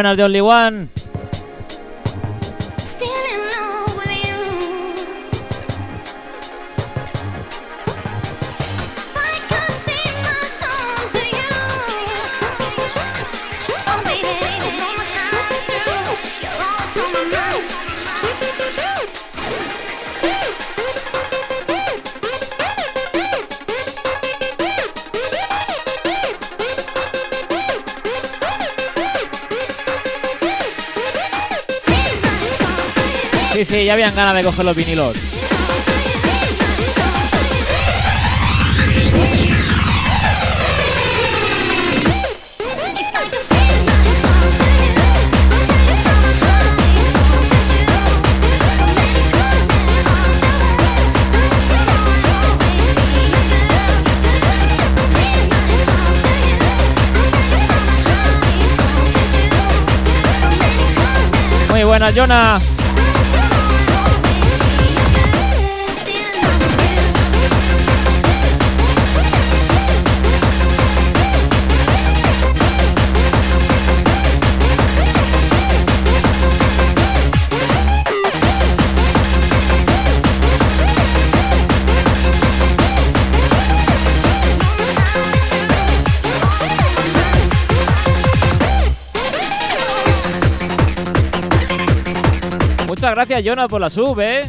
Buenas de Only One. Ya habían ganas de coger los vinilos. Muy buenas, Jonah. Gracias, Jonah, por la sub, ¿eh?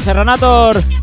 Serranator.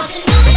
Muy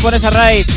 por esa raid.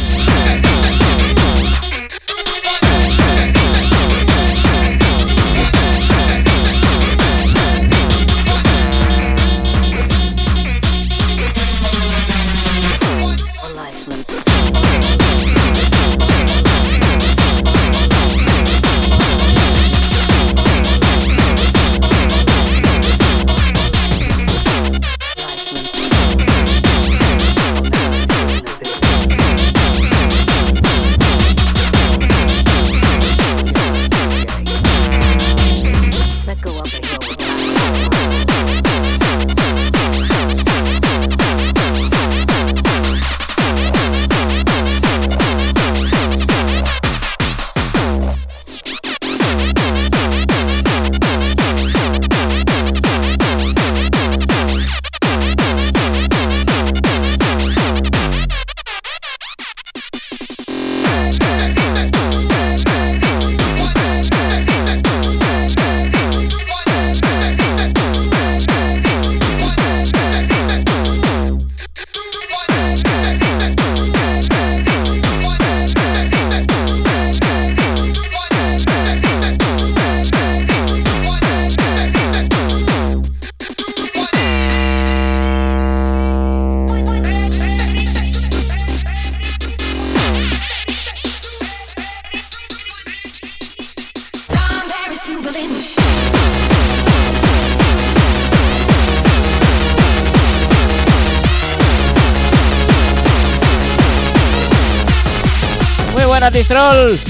Distrol.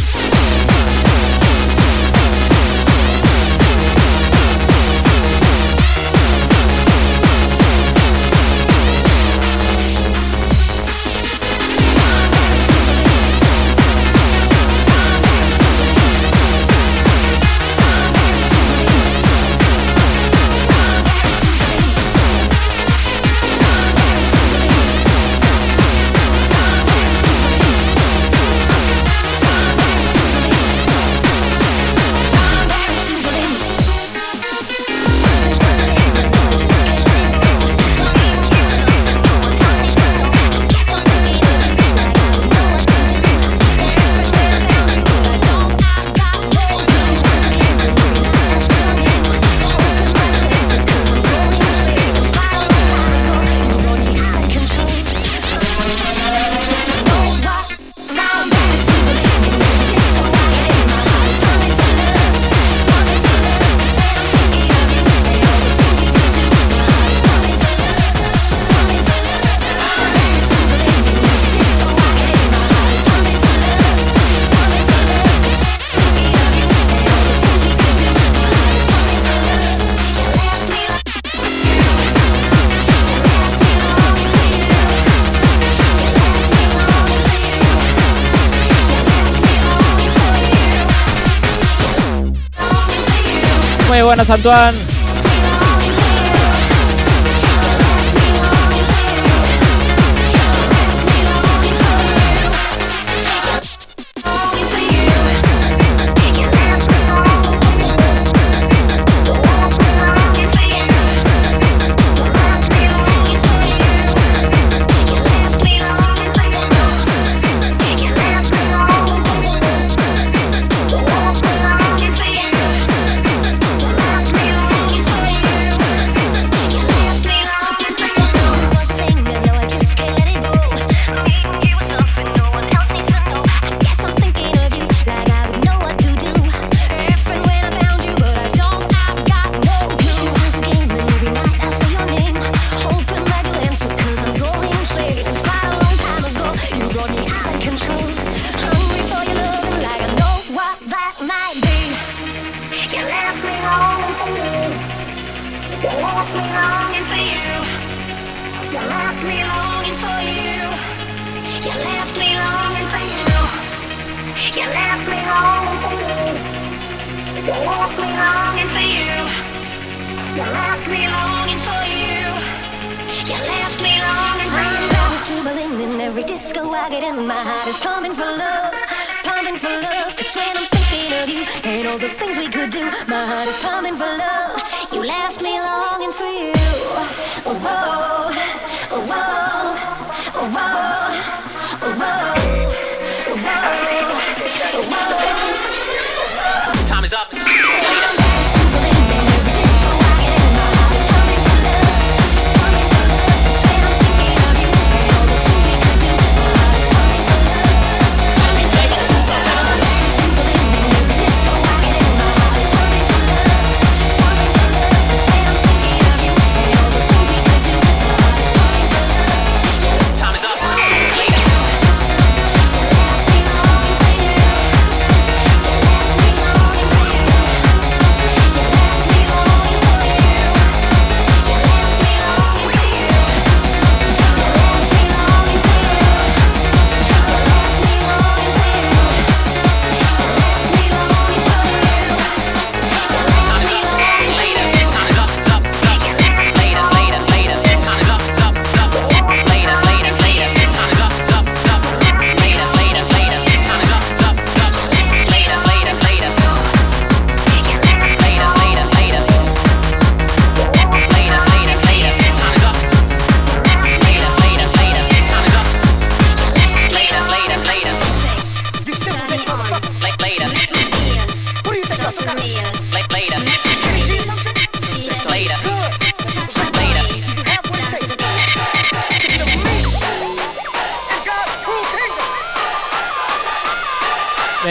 Buenas, Antoine.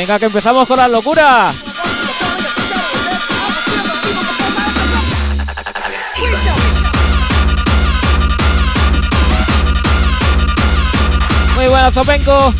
Venga, que empezamos con la locura. Muy buenas, Zopenco.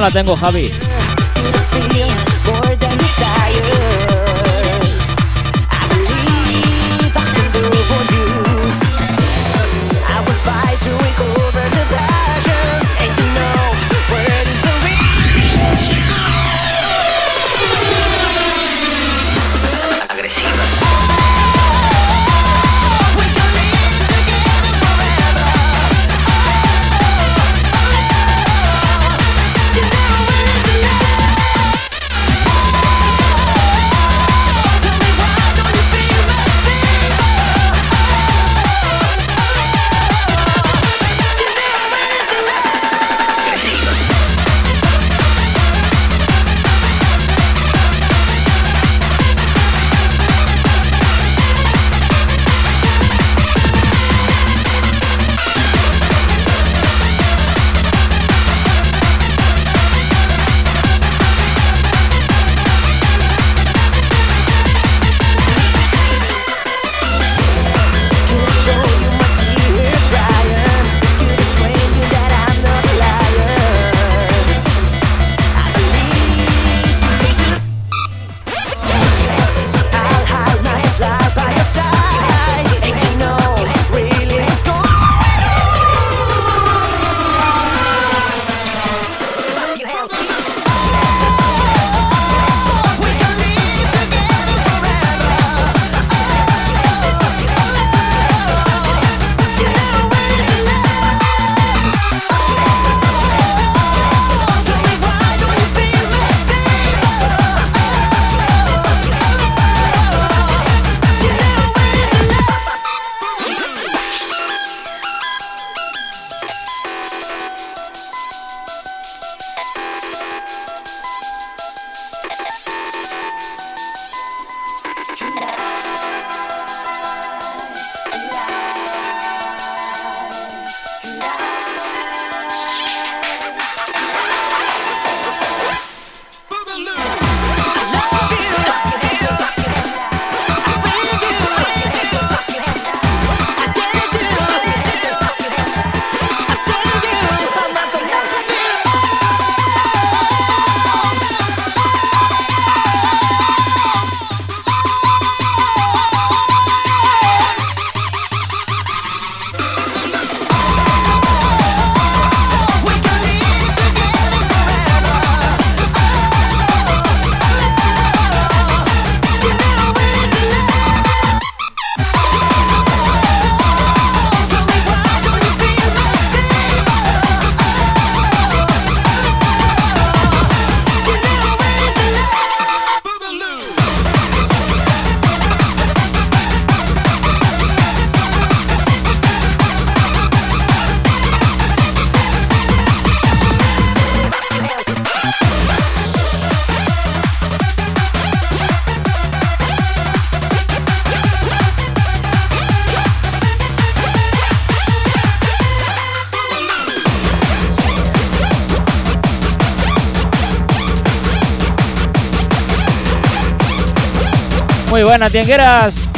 La tengo, Javi. Muy buena,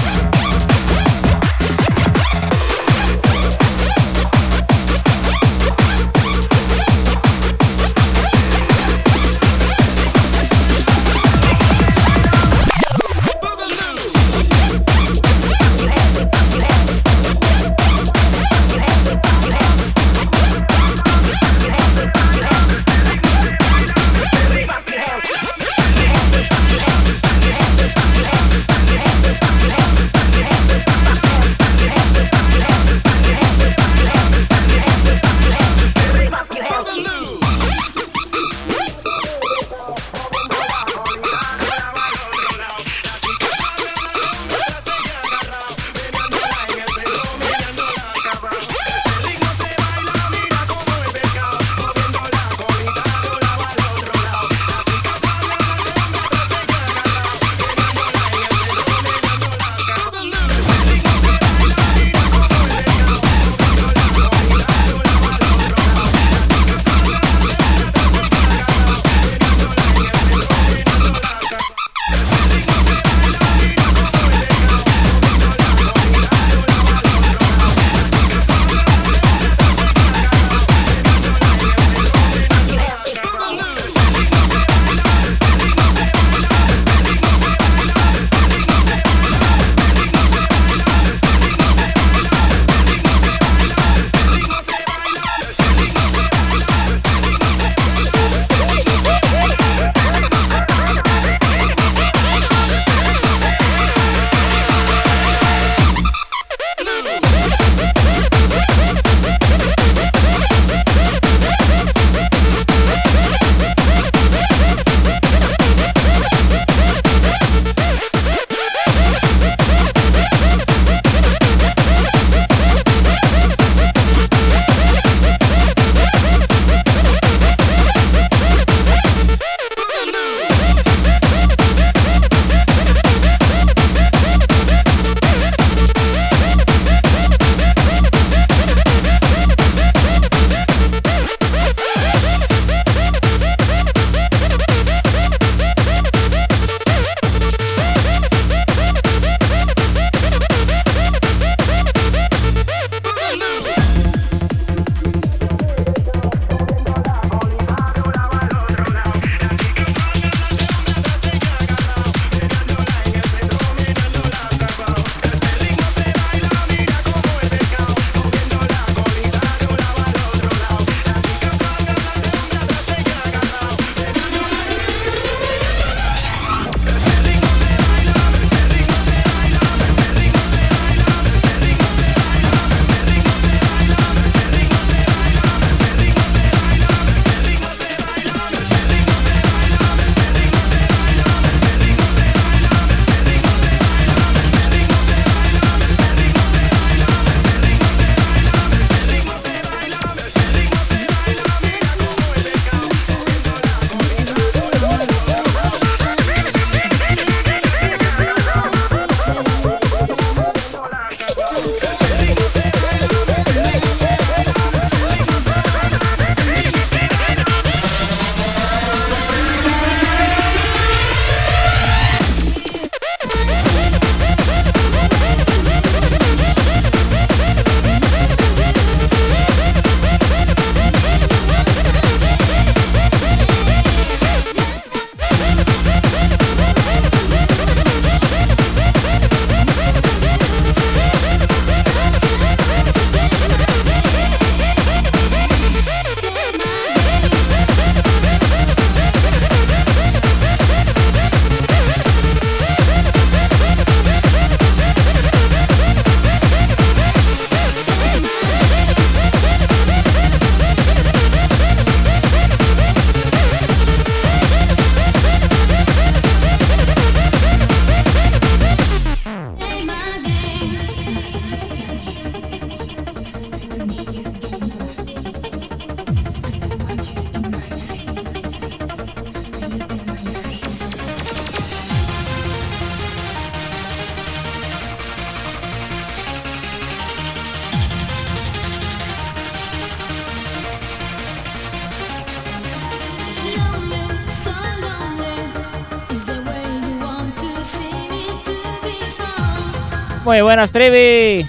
Muy buenas, Trevi.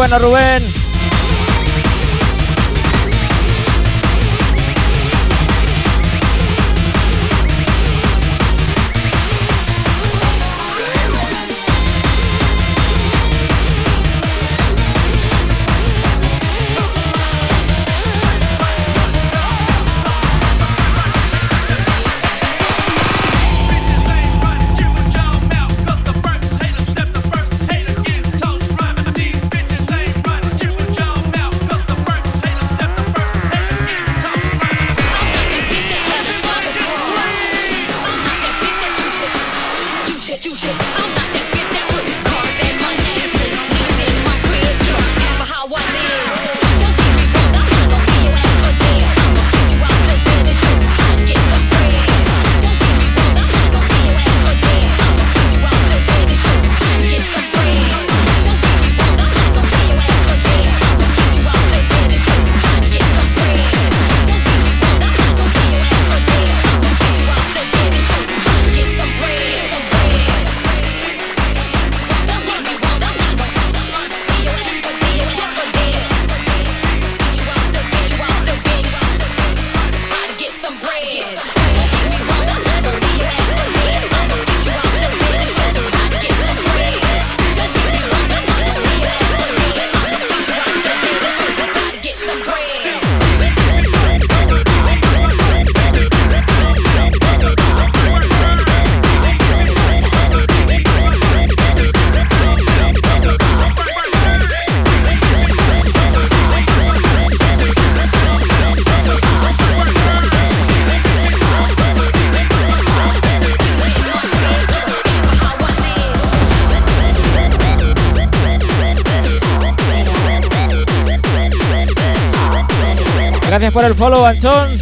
Muy bueno, Rubén. Por el follow, Anchón.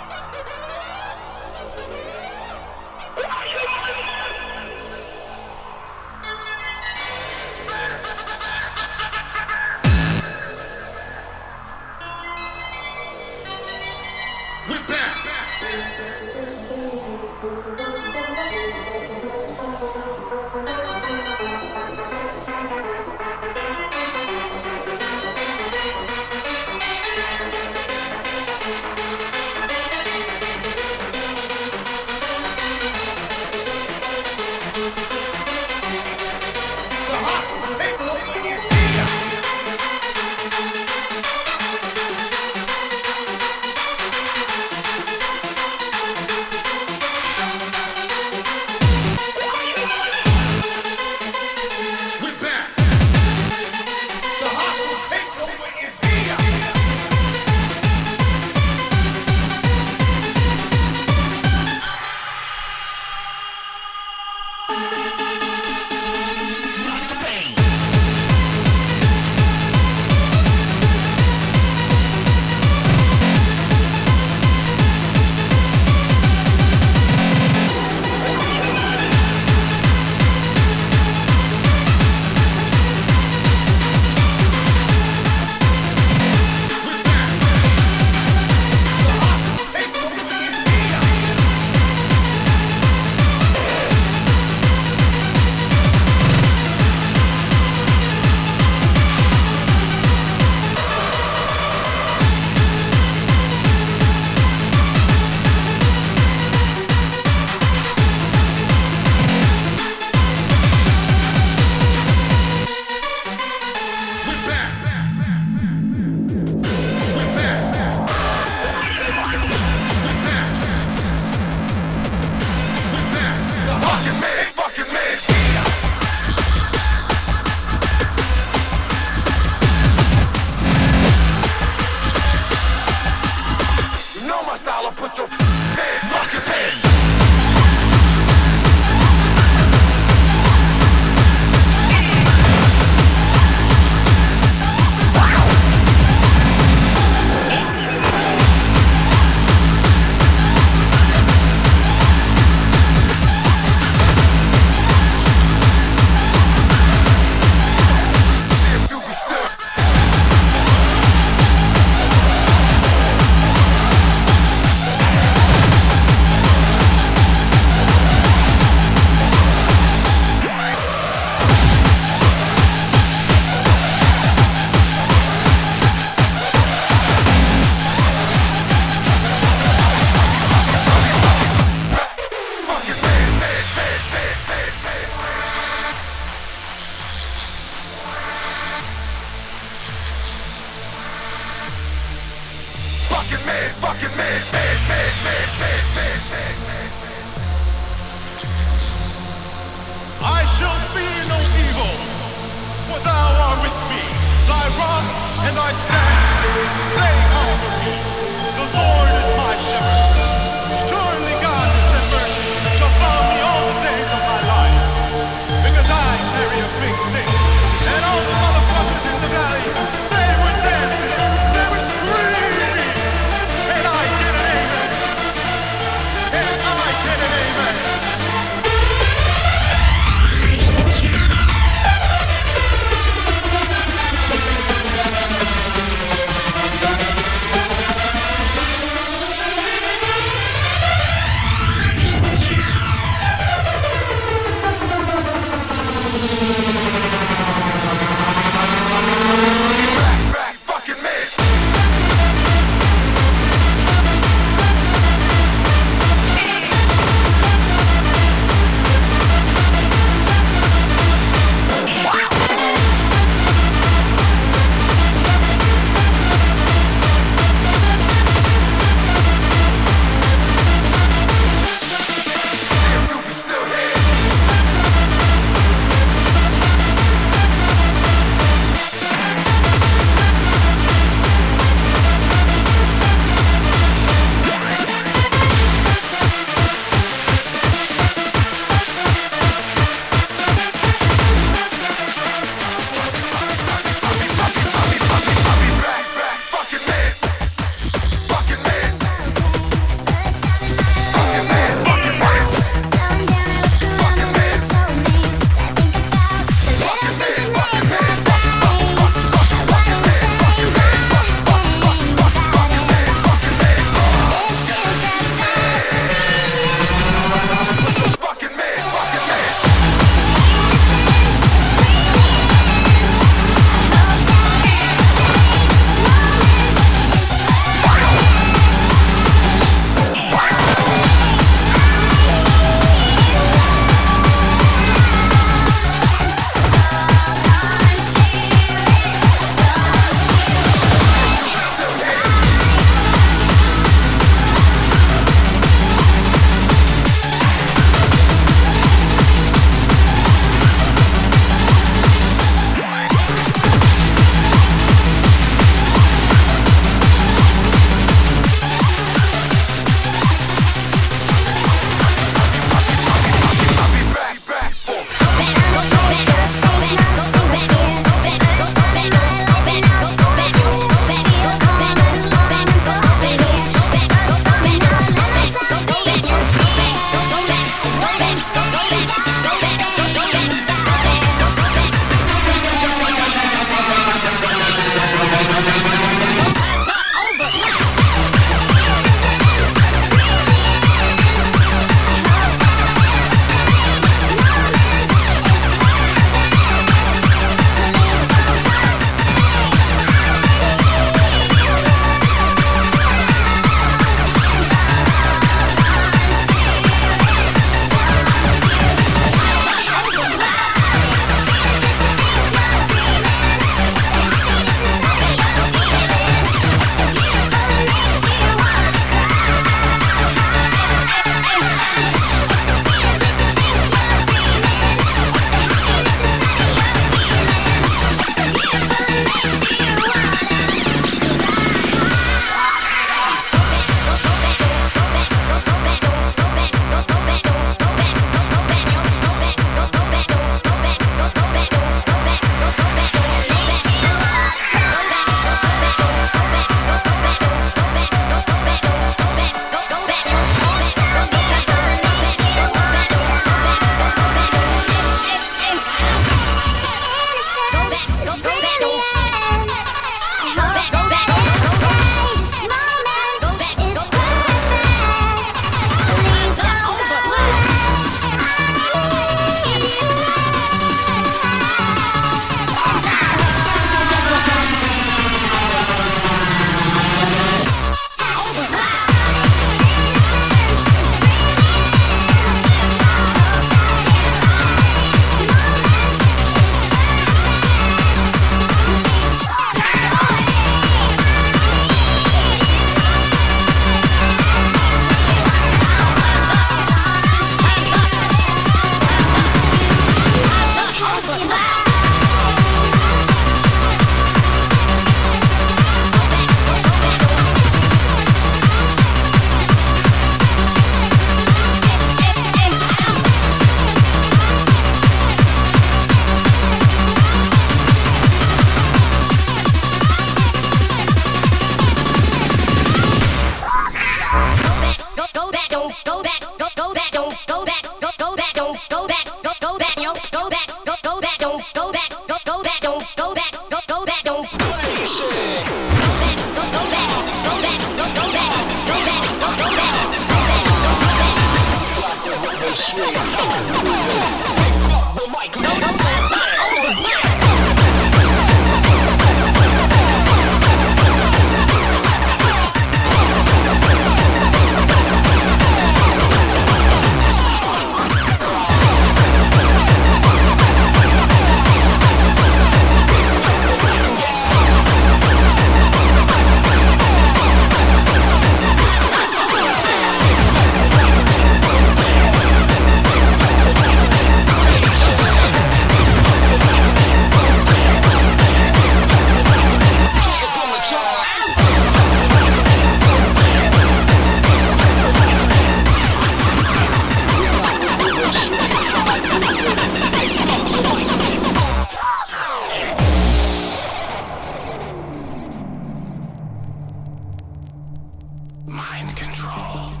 Mind control.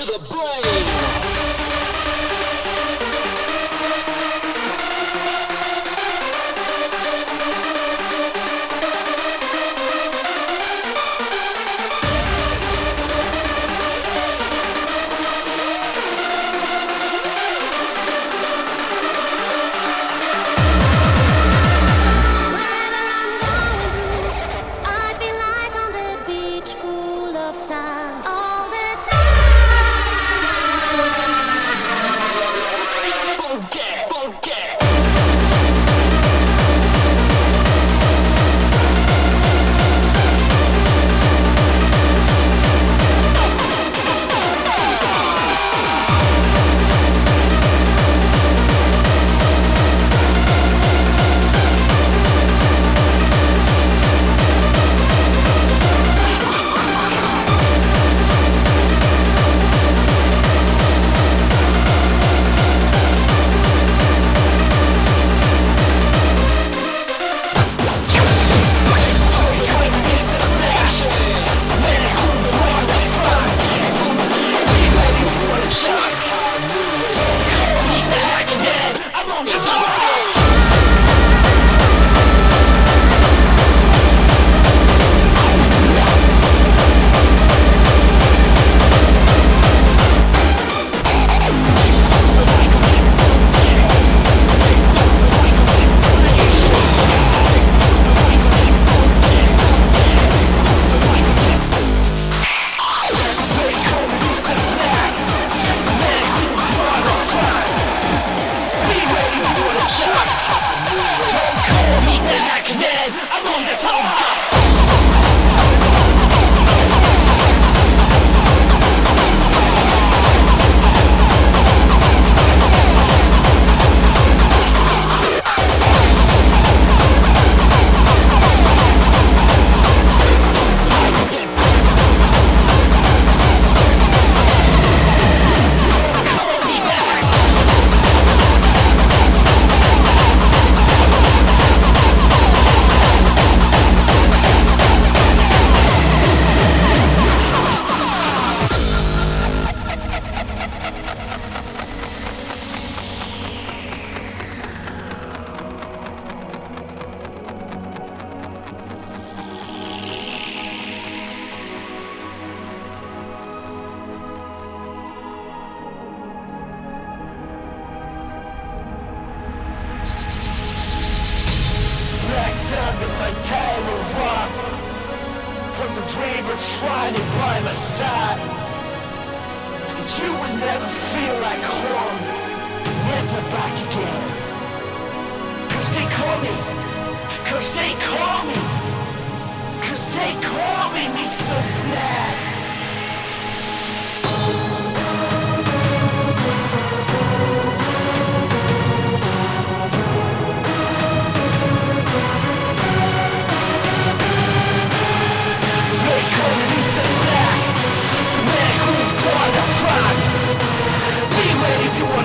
To the brain.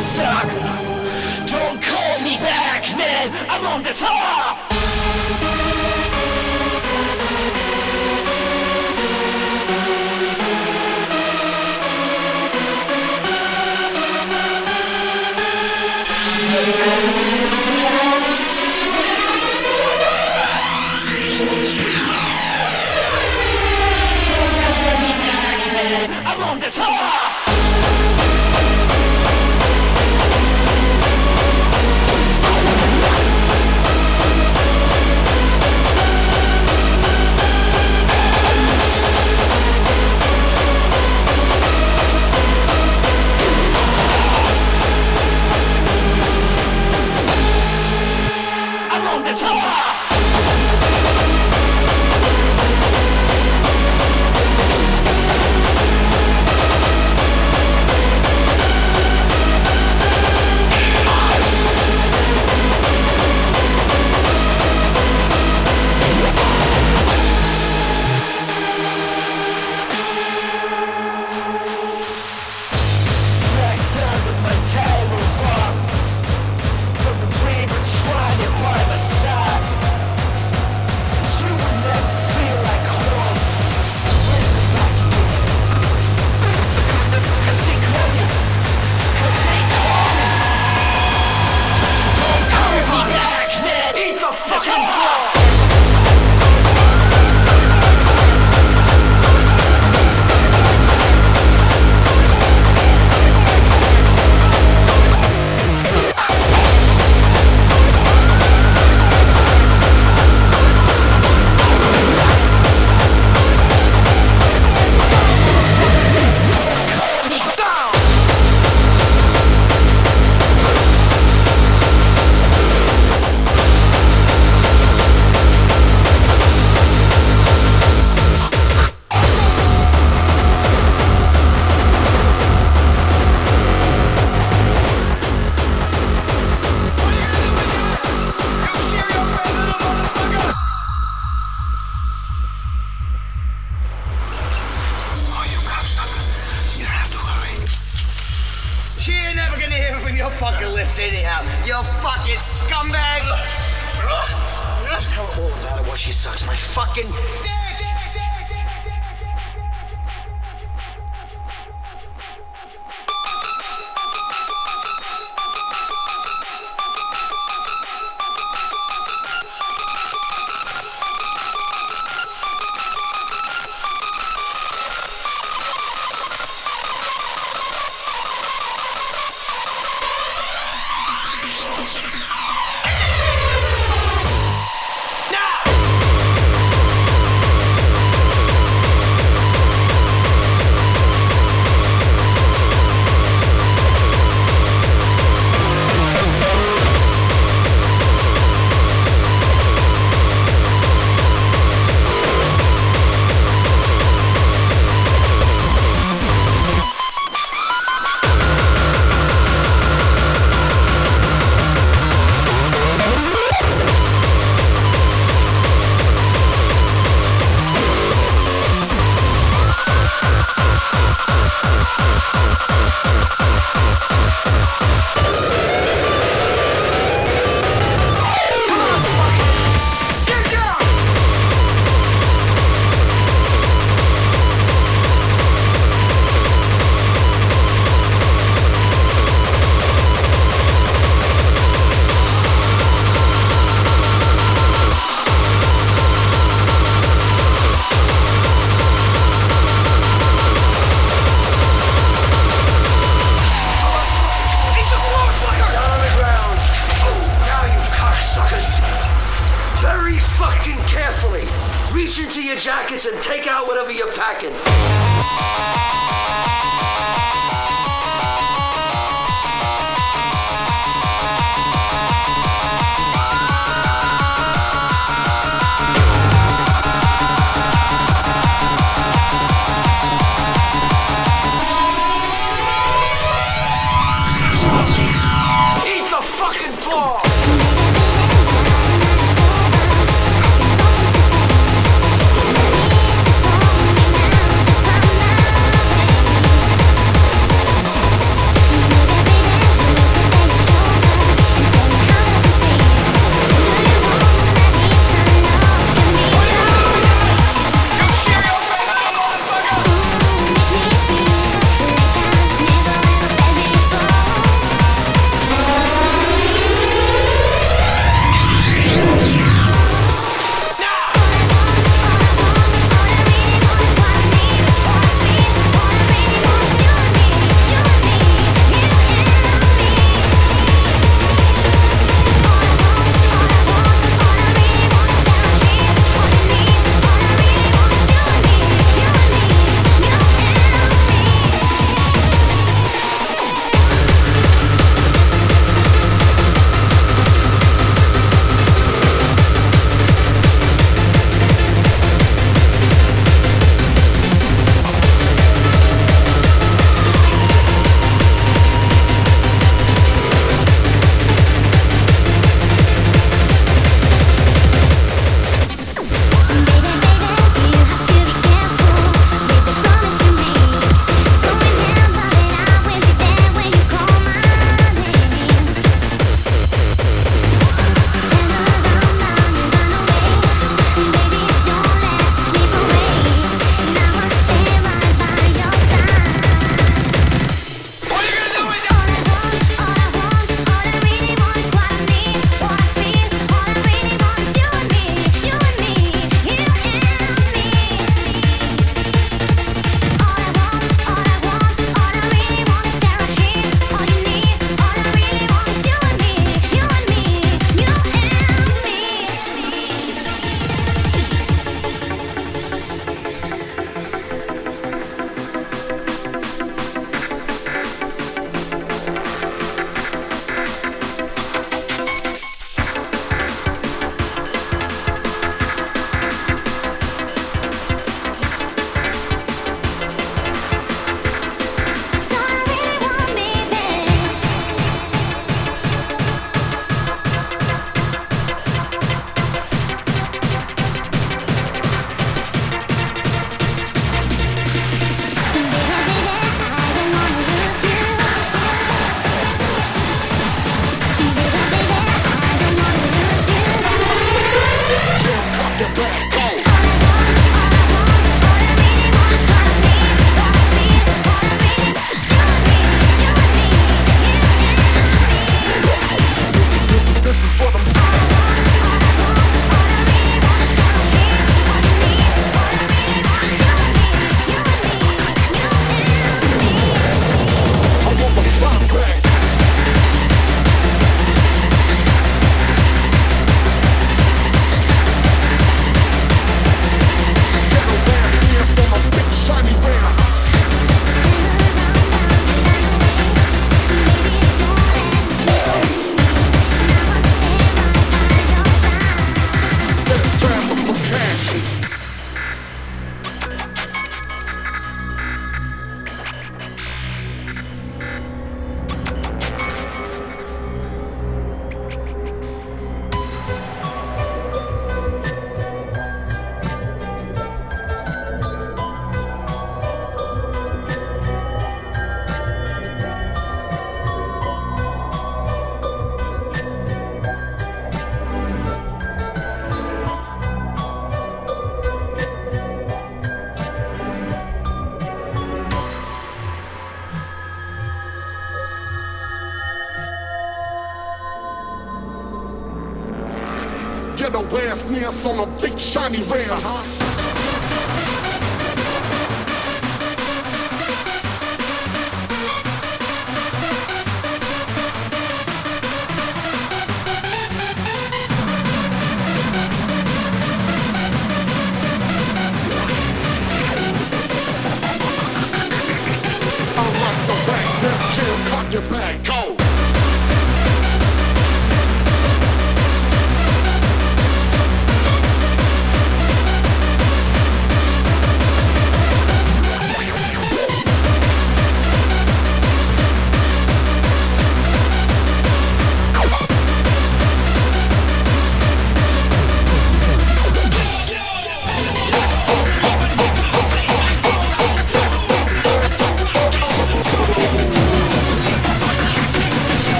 suck. Don't call me back, man. I'm on the top.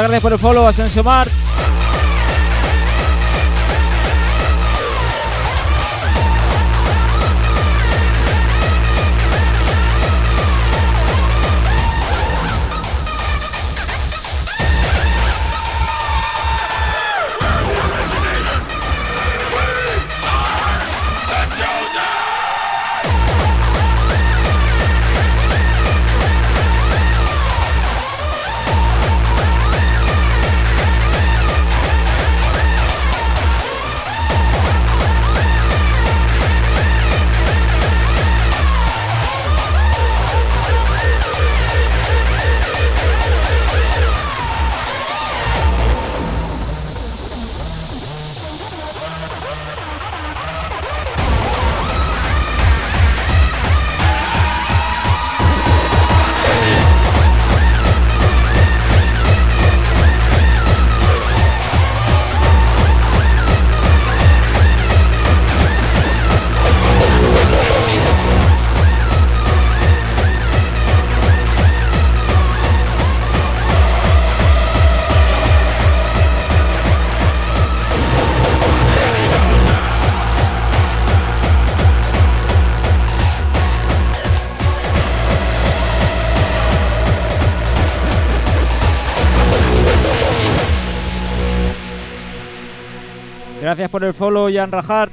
Muchas gracias por el follow, Asensio Mar. Gracias por el follow, Jan Rajar.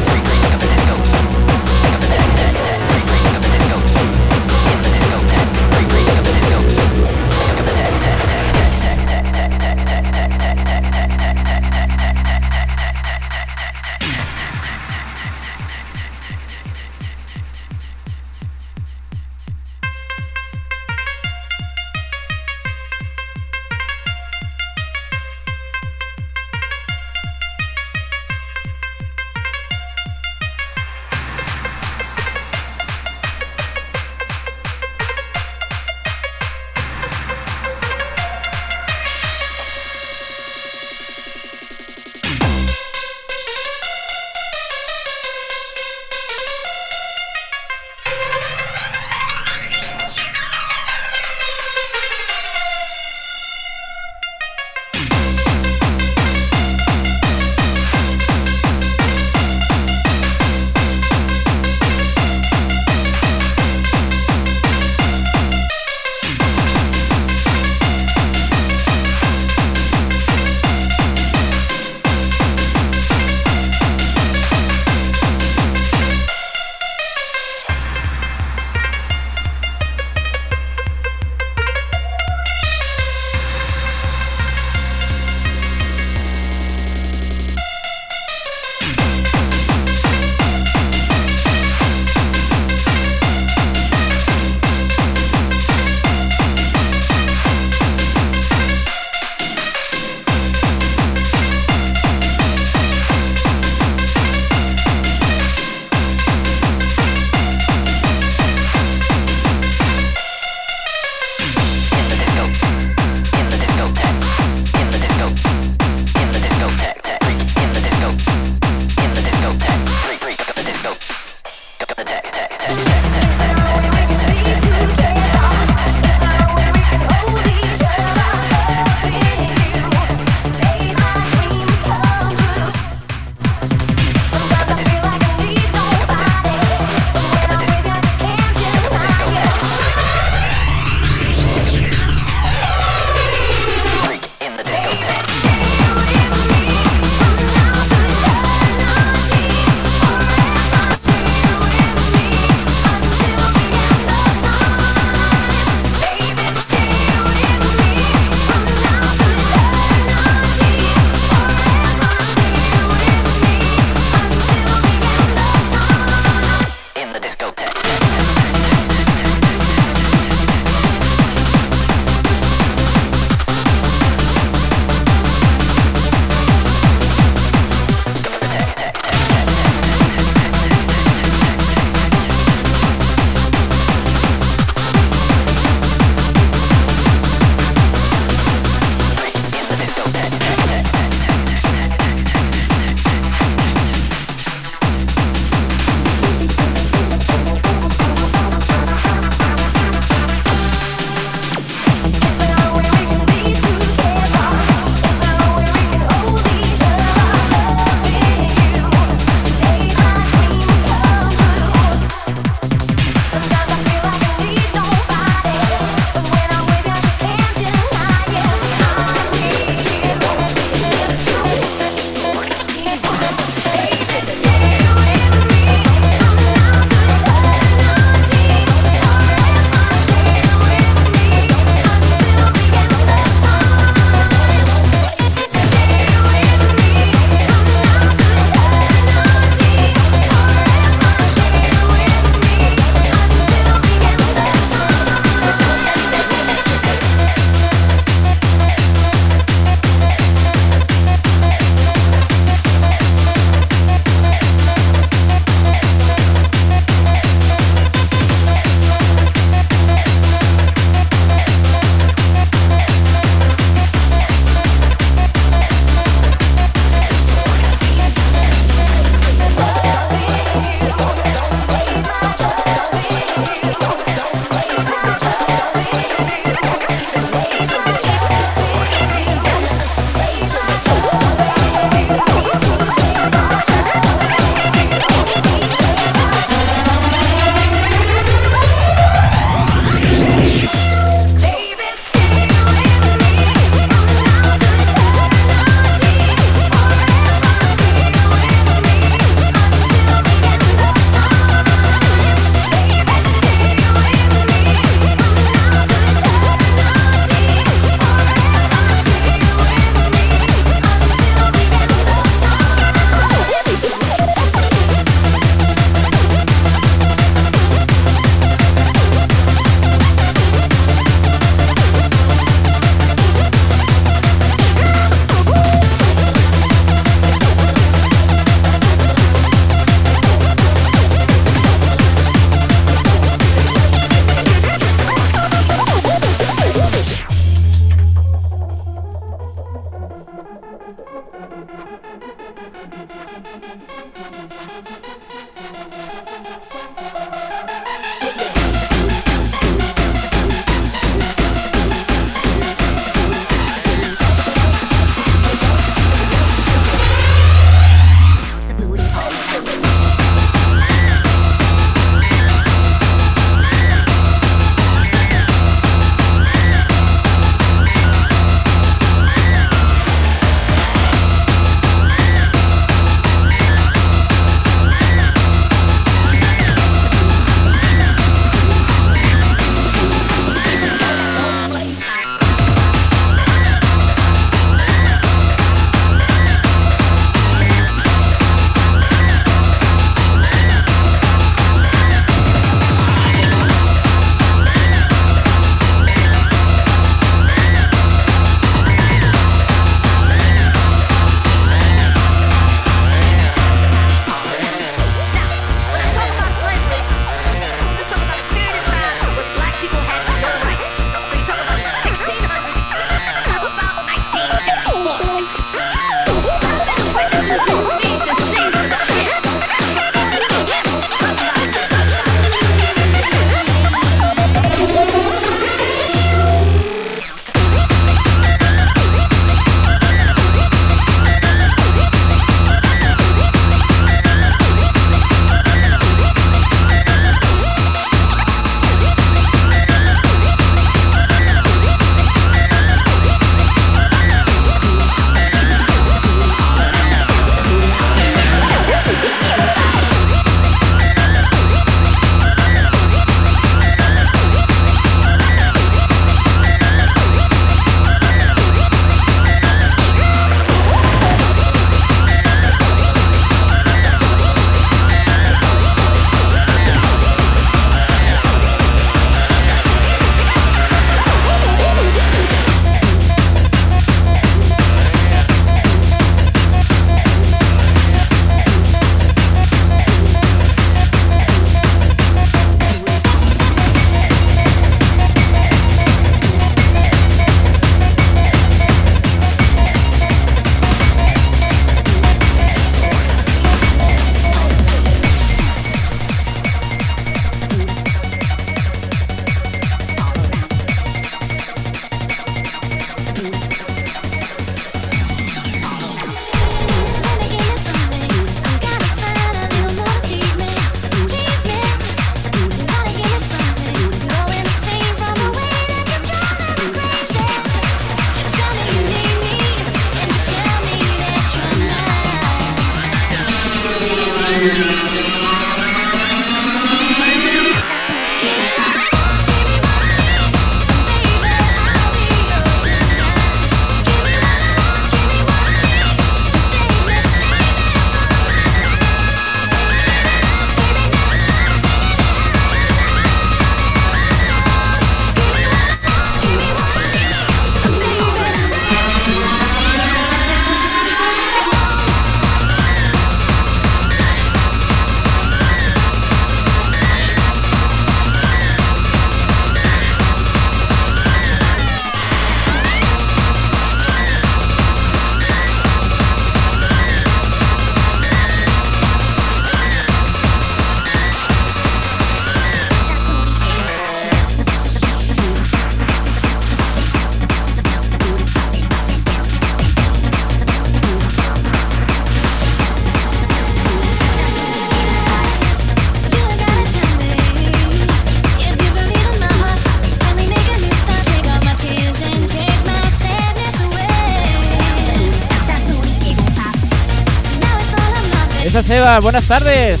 Esa Seba, buenas tardes.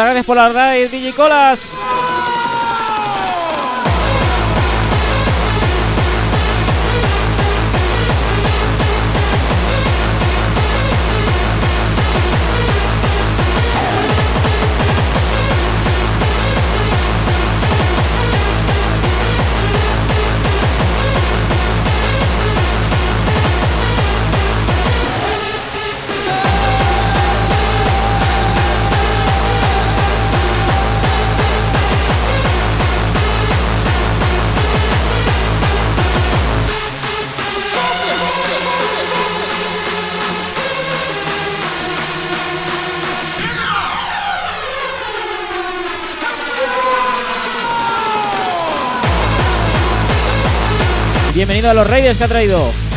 Muchas gracias por la radio, DJ Colas. Bienvenido a los Raiders que ha traído.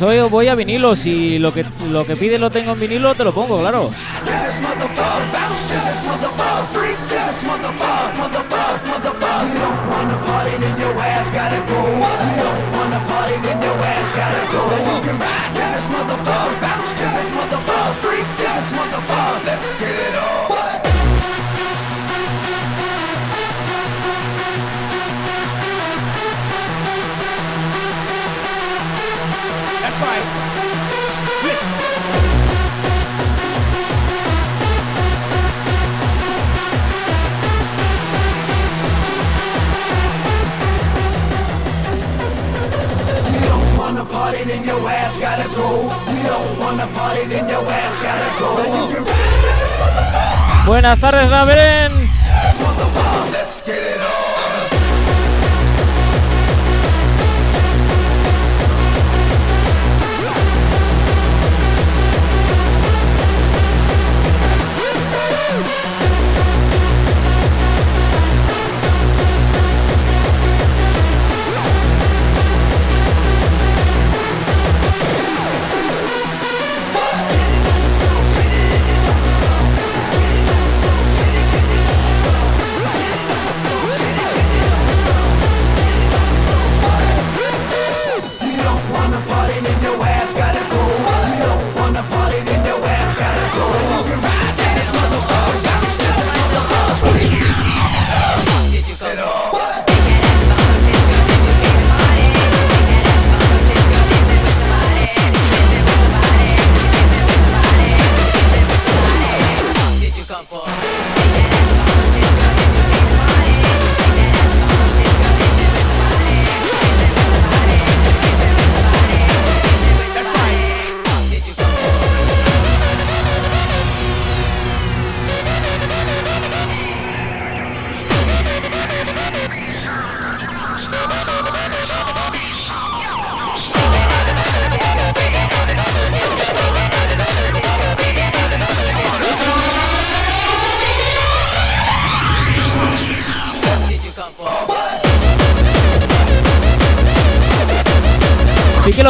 pues hoy voy a vinilo. Si lo que, lo que pides lo tengo en vinilo, te lo pongo, claro. Let's get it. your ass gotta go. We don't wanna your ass gotta go. Buenas tardes, Raven.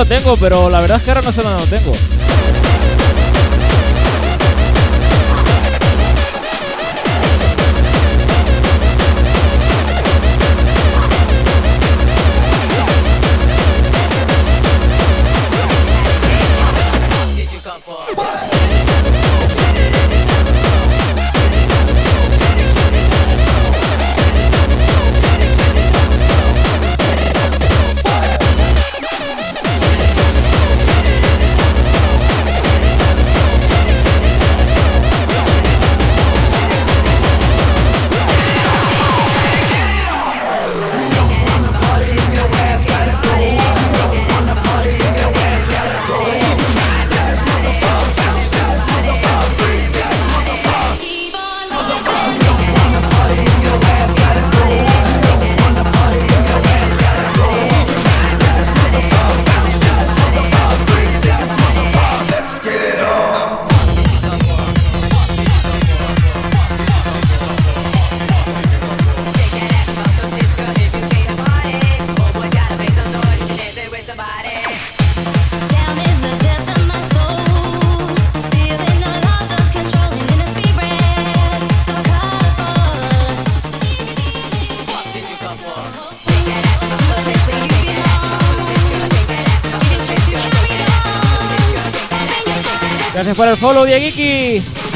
lo tengo, pero la verdad es que ahora no sé dónde lo tengo. por el follow, Dieguiki.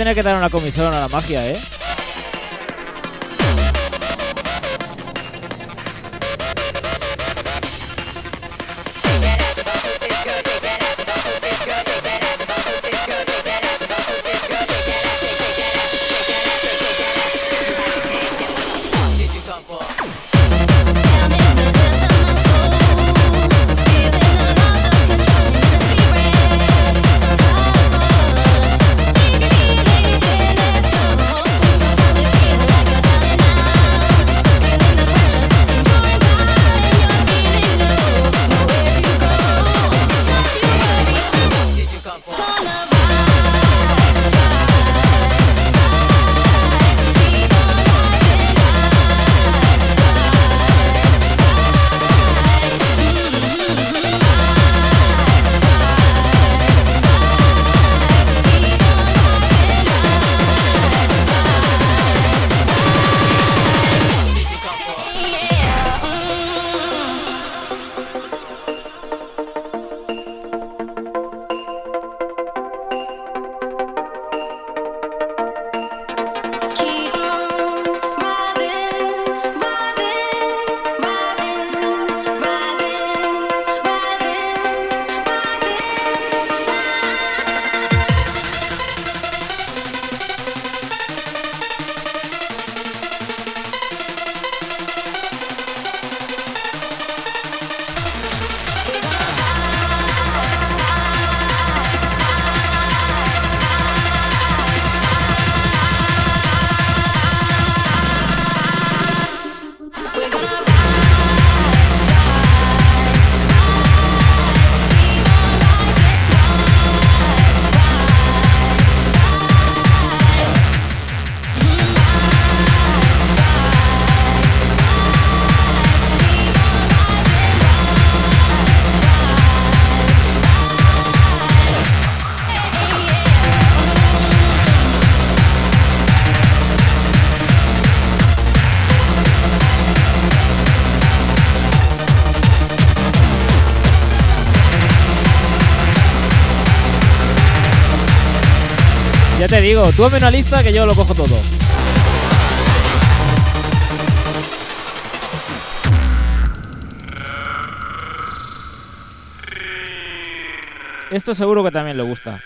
tener que dar una comisión a la magia, ¿eh? te digo, tú hazme una lista que yo lo cojo todo. Esto seguro que también le gusta.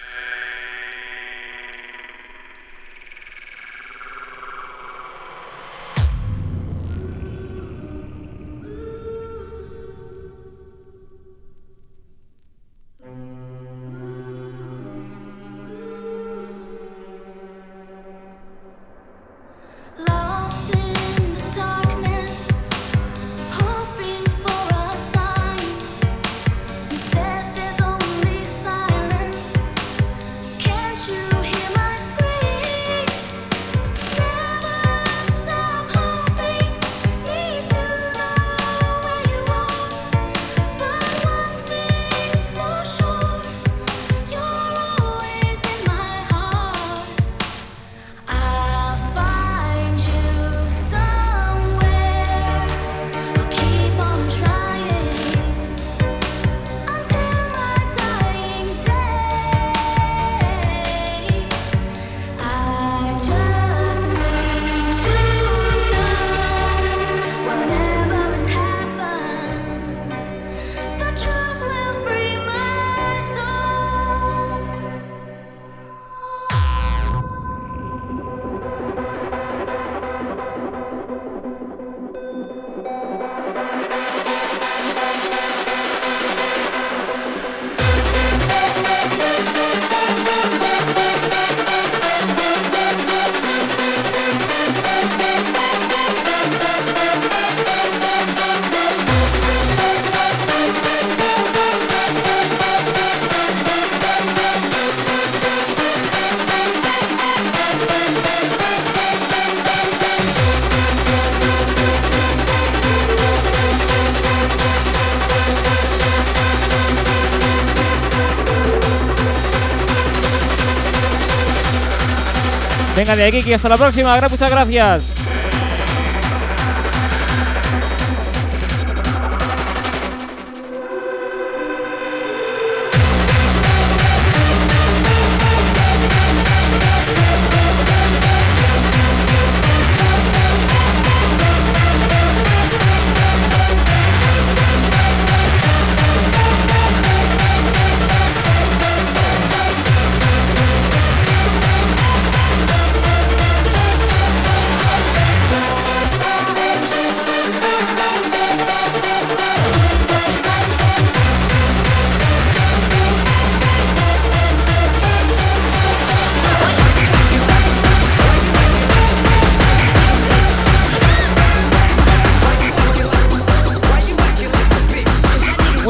X. Hasta la próxima. Muchas gracias.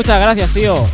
Muchas gracias, tío.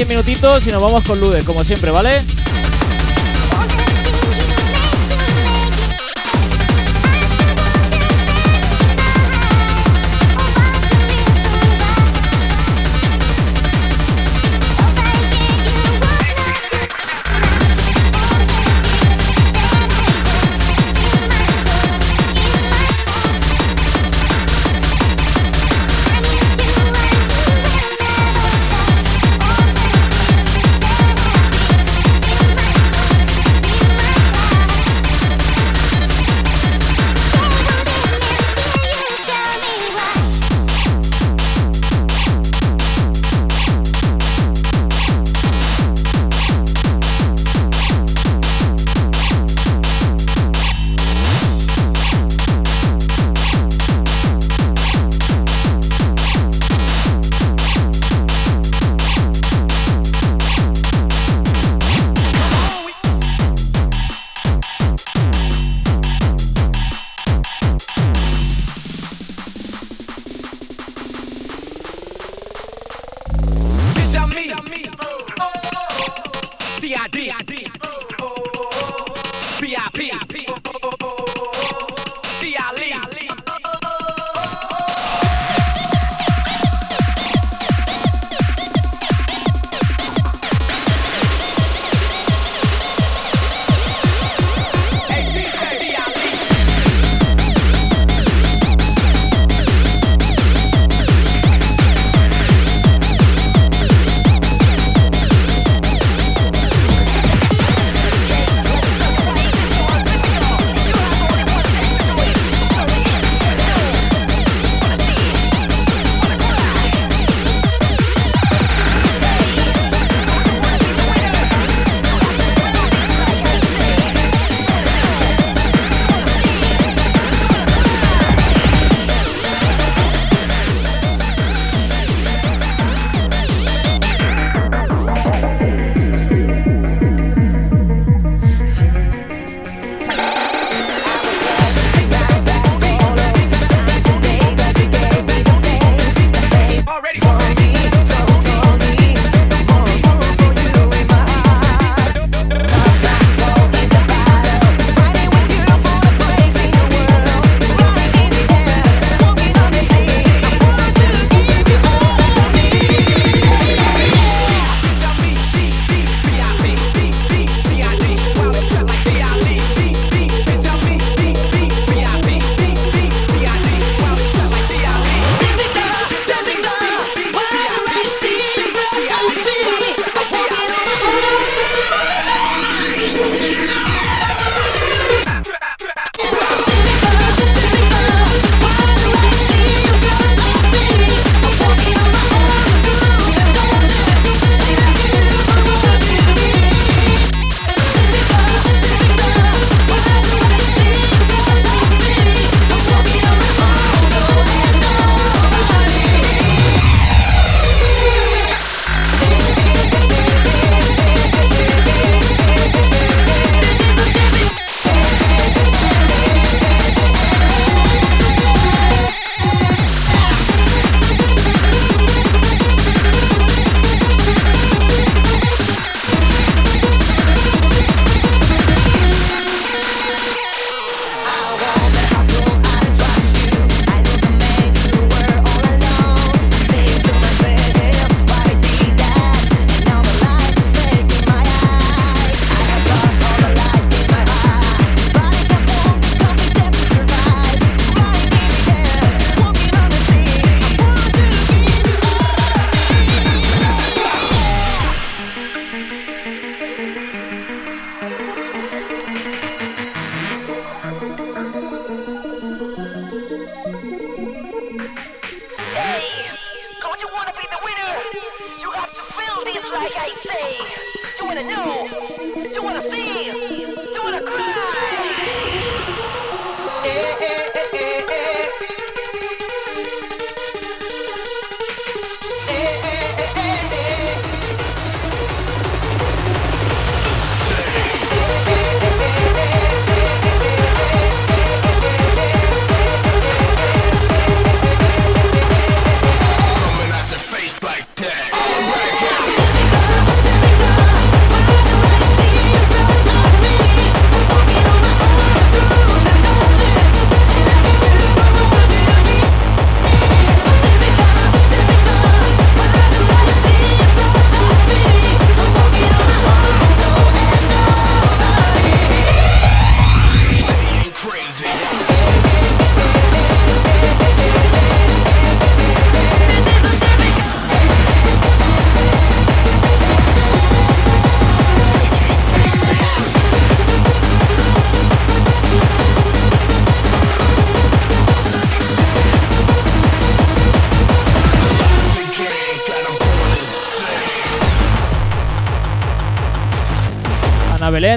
10 minutitos y nos vamos con Lude, como siempre, ¿vale?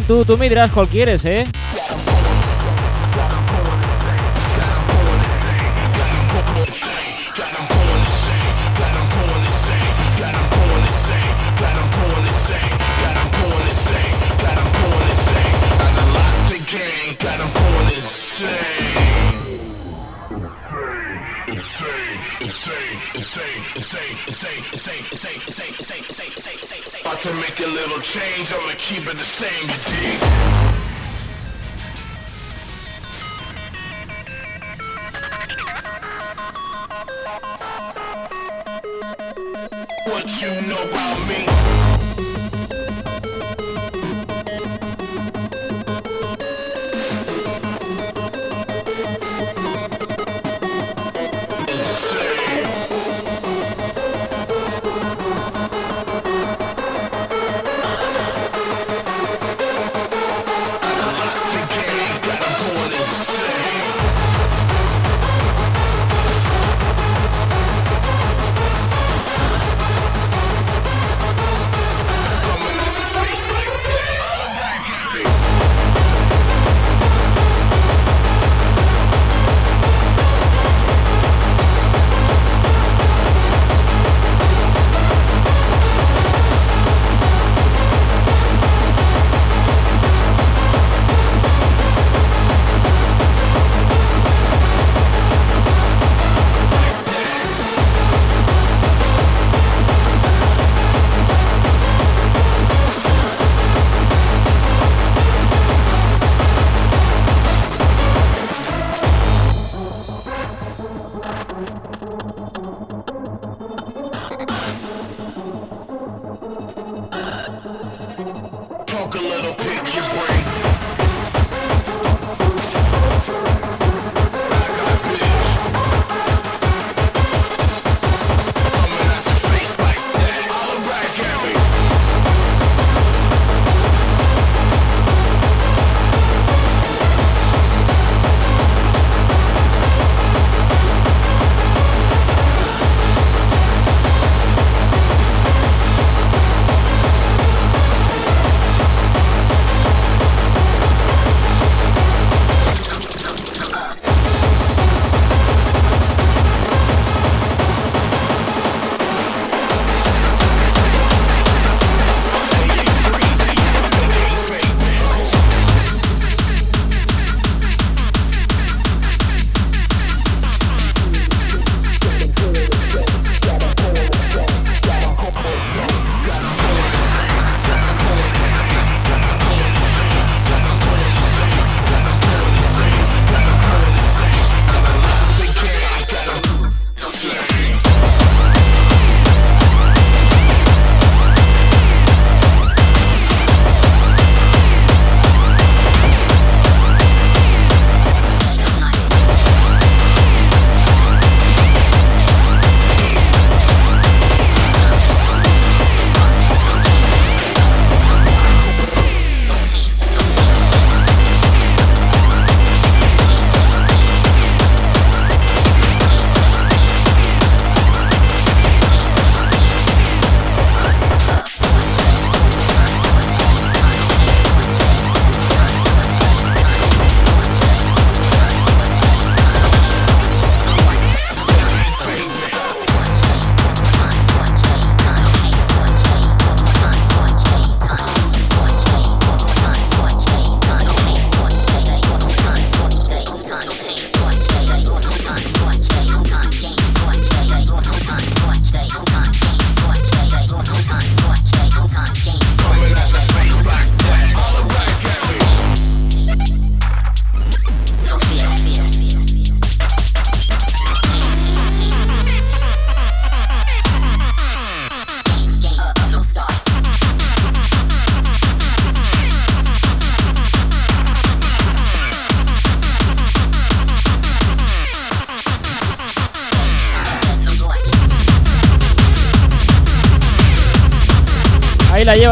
Tú, tú me dirás cuál quieres, ¿eh?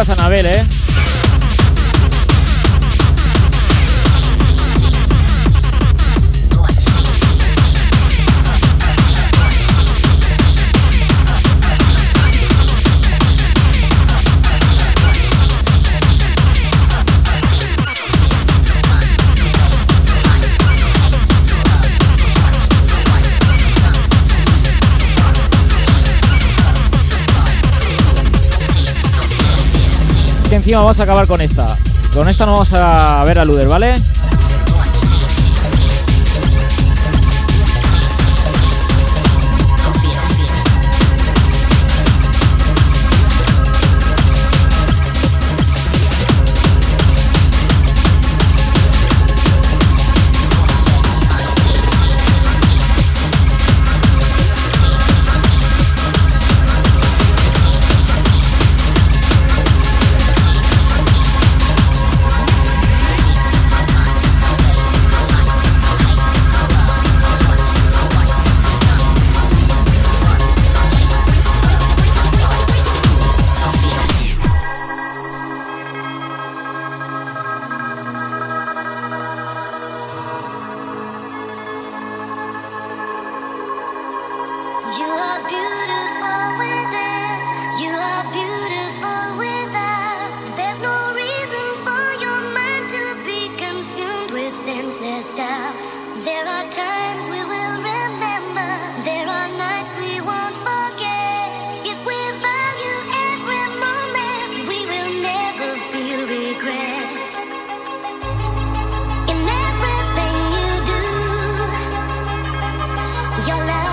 Anabel, vamos a acabar con esta. Con esta no vamos a ver a Luder, ¿vale? Your love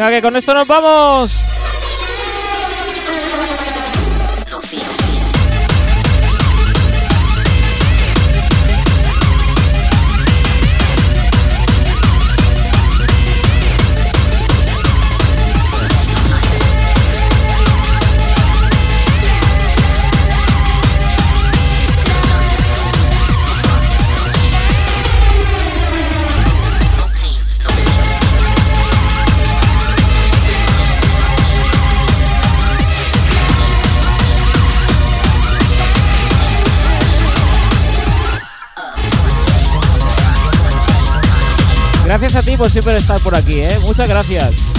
Venga, que con esto nos vamos. Gracias a ti por siempre estar por aquí, ¿eh? Muchas gracias.